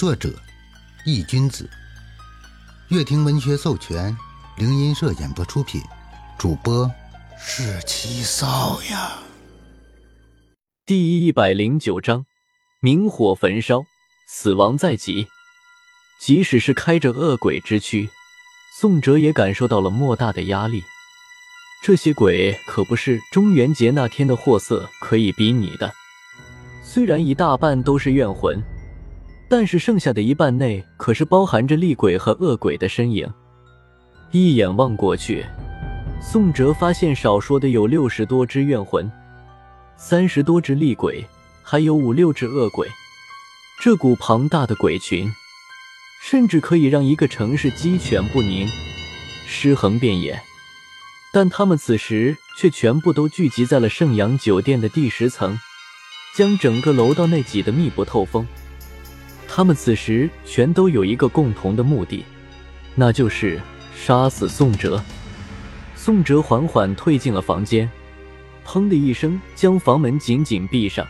作者：易君子，乐亭文学授权，灵音社演播出品，主播是七少呀。第一百零九章：明火焚烧，死亡在即。即使是开着恶鬼之躯，宋哲也感受到了莫大的压力。这些鬼可不是中元节那天的货色可以比拟的。虽然一大半都是怨魂，但是剩下的一半内可是包含着厉鬼和恶鬼的身影。一眼望过去，宋哲发现少说的有六十多只怨魂，三十多只厉鬼，还有五六只恶鬼。这股庞大的鬼群，甚至可以让一个城市鸡犬不宁，尸横遍野。但他们此时却全部都聚集在了盛阳酒店的第十层，将整个楼道内挤得密不透风。他们此时全都有一个共同的目的，那就是杀死宋哲。宋哲缓缓退进了房间，砰的一声将房门紧紧闭上。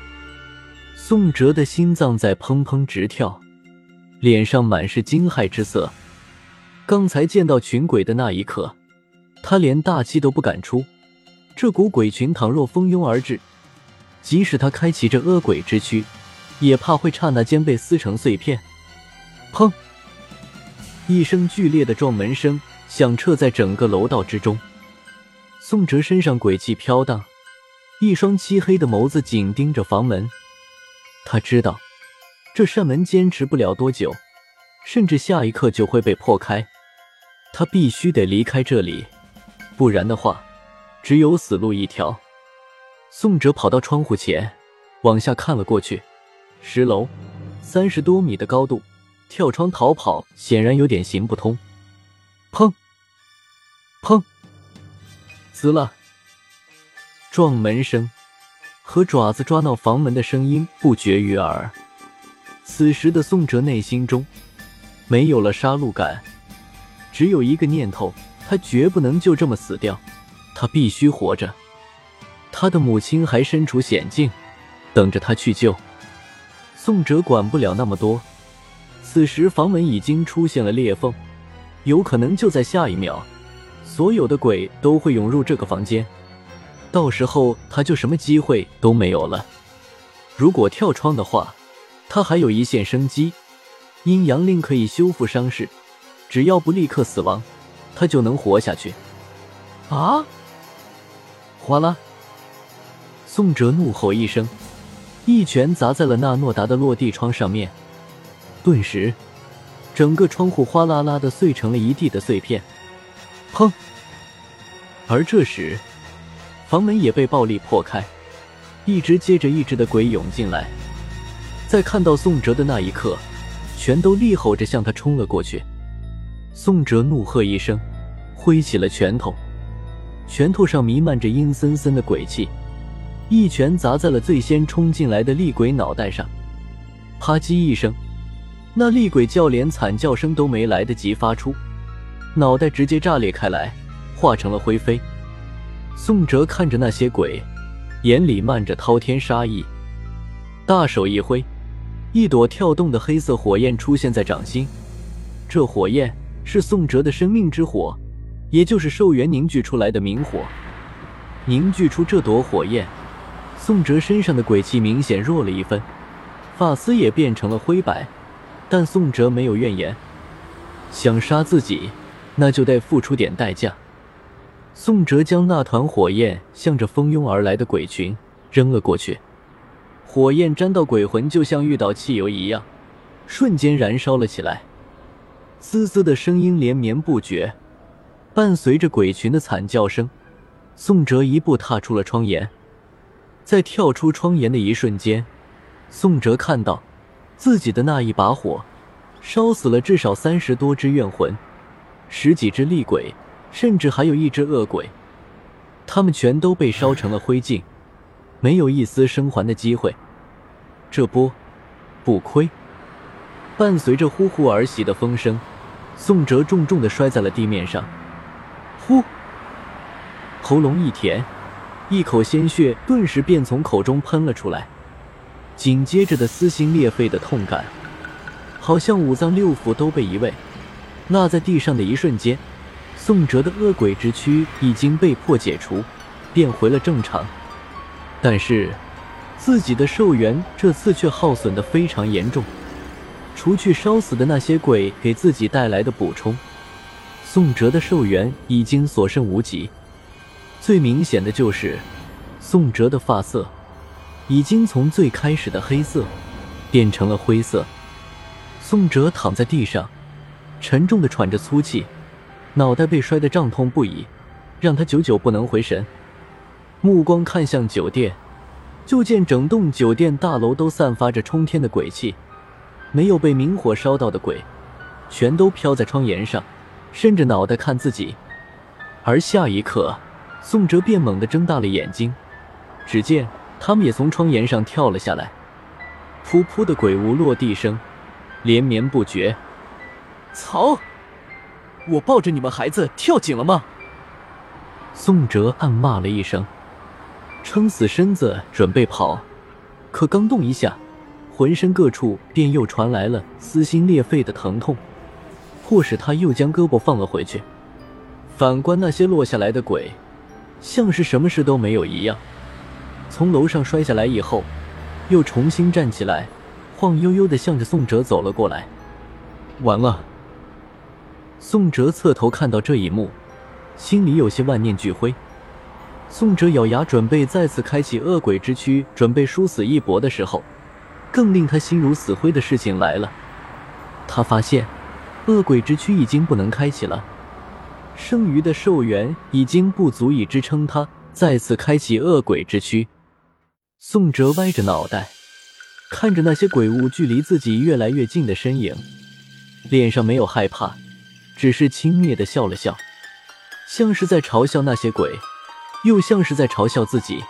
宋哲的心脏在砰砰直跳，脸上满是惊骇之色。刚才见到群鬼的那一刻。他连大气都不敢出，这股鬼群倘若蜂拥而至，即使他开启这恶鬼之躯，也怕会刹那间被撕成碎片。砰！一声剧烈的撞门声响彻在整个楼道之中。宋哲身上鬼气飘荡，一双漆黑的眸子紧盯着房门。他知道，这扇门坚持不了多久，甚至下一刻就会被破开。他必须得离开这里。不然的话，只有死路一条。宋哲跑到窗户前，往下看了过去。十楼，三十多米的高度，跳窗逃跑显然有点行不通。砰！砰！滋啦！撞门声和爪子抓挠房门的声音不绝于耳。此时的宋哲内心中没有了杀戮感，只有一个念头。他绝不能就这么死掉，他必须活着。他的母亲还身处险境，等着他去救。宋哲管不了那么多。此时房门已经出现了裂缝，有可能就在下一秒，所有的鬼都会涌入这个房间，到时候他就什么机会都没有了。如果跳窗的话，他还有一线生机，阴阳令可以修复伤势，只要不立刻死亡。他就能活下去。啊！哗啦！宋哲怒吼一声，一拳砸在了那诺达的落地窗上面，顿时，整个窗户哗啦啦的碎成了一地的碎片。砰！而这时，房门也被暴力破开，一只接着一只的鬼涌进来，在看到宋哲的那一刻，全都厉吼着向他冲了过去。宋哲怒喝一声。挥起了拳头，拳头上弥漫着阴森森的鬼气，一拳砸在了最先冲进来的厉鬼脑袋上。啪叽一声，那厉鬼叫连惨叫声都没来得及发出，脑袋直接炸裂开来，化成了灰飞。宋哲看着那些鬼，眼里漫着滔天杀意，大手一挥，一朵跳动的黑色火焰出现在掌心。这火焰是宋哲的生命之火。也就是寿元凝聚出来的明火，凝聚出这朵火焰，宋哲身上的鬼气明显弱了一分，发丝也变成了灰白，但宋哲没有怨言，想杀自己，那就得付出点代价。宋哲将那团火焰向着蜂拥而来的鬼群扔了过去，火焰沾到鬼魂，就像遇到汽油一样，瞬间燃烧了起来，滋滋的声音连绵不绝。伴随着鬼群的惨叫声，宋哲一步踏出了窗沿。在跳出窗沿的一瞬间，宋哲看到自己的那一把火烧死了至少三十多只怨魂，十几只厉鬼，甚至还有一只恶鬼。他们全都被烧成了灰烬，没有一丝生还的机会。这波不亏。伴随着呼呼而袭的风声，宋哲重重的摔在了地面上。呼！喉咙一甜，一口鲜血顿时便从口中喷了出来。紧接着的撕心裂肺的痛感，好像五脏六腑都被移位。落在地上的一瞬间，宋哲的恶鬼之躯已经被迫解除，变回了正常。但是，自己的寿元这次却耗损的非常严重。除去烧死的那些鬼给自己带来的补充，宋哲的寿元已经所剩无几。最明显的就是，宋哲的发色已经从最开始的黑色变成了灰色。宋哲躺在地上。沉重的喘着粗气，脑袋被摔得胀痛不已，让他久久不能回神。目光看向酒店，就见整栋酒店大楼都散发着冲天的鬼气，没有被明火烧到的鬼，全都飘在窗沿上，伸着脑袋看自己。而下一刻，宋哲便猛地睁大了眼睛，只见他们也从窗沿上跳了下来，噗噗的鬼屋落地声连绵不绝。操！我抱着你们孩子跳井了吗？宋哲暗骂了一声，撑死身子准备跑，可刚动一下，浑身各处便又传来了撕心裂肺的疼痛，迫使他又将胳膊放了回去。反观那些落下来的鬼，像是什么事都没有一样，从楼上摔下来以后，又重新站起来，晃悠悠的向着宋哲走了过来。完了。宋哲侧头看到这一幕，心里有些万念俱灰。宋哲咬牙准备再次开启恶鬼之躯，准备殊死一搏的时候，更令他心如死灰的事情来了。他发现，恶鬼之躯已经不能开启了，剩余的寿元已经不足以支撑他再次开启恶鬼之躯。宋哲歪着脑袋，看着那些鬼物距离自己越来越近的身影，脸上没有害怕。只是轻蔑的笑了笑，像是在嘲笑那些鬼，又像是在嘲笑自己。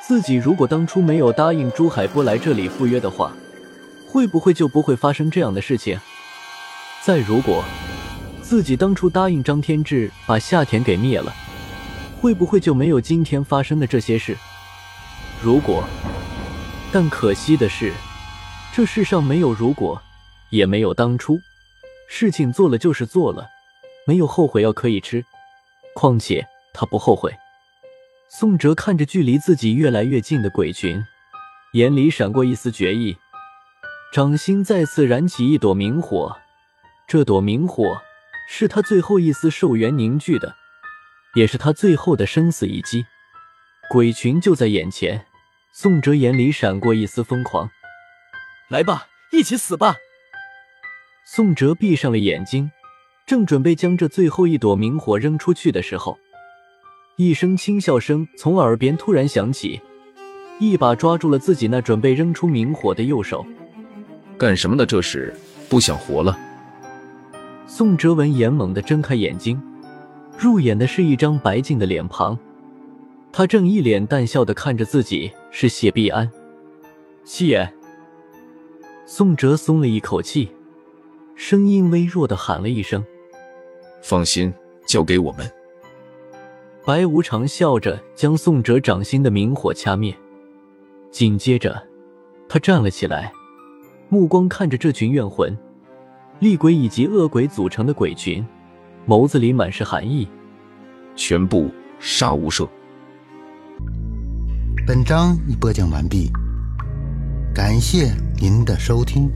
自己如果当初没有答应朱海波来这里赴约的话，会不会就不会发生这样的事情？再如果自己当初答应张天志把夏田给灭了，会不会就没有今天发生的这些事？如果，但可惜的是，这世上没有如果，也没有当初。事情做了就是做了，没有后悔药可以吃。况且他不后悔。宋哲看着距离自己越来越近的鬼群，眼里闪过一丝决意，掌心再次燃起一朵明火。这朵明火是他最后一丝寿元凝聚的，也是他最后的生死一击。鬼群就在眼前，宋哲眼里闪过一丝疯狂。来吧，一起死吧！宋哲闭上了眼睛，正准备将这最后一朵明火扔出去的时候，一声轻笑声从耳边突然响起，一把抓住了自己那准备扔出明火的右手。干什么呢？这是不想活了？宋哲文眼猛地睁开眼睛，入眼的是一张白净的脸庞，他正一脸淡笑的看着自己，是谢必安。七爷。宋哲松了一口气。声音微弱的喊了一声：“放心，交给我们。”白无常笑着将宋哲掌心的明火掐灭，紧接着，他站了起来，目光看着这群怨魂、厉鬼以及恶鬼组成的鬼群，眸子里满是寒意：“全部杀无赦！”本章已播讲完毕，感谢您的收听。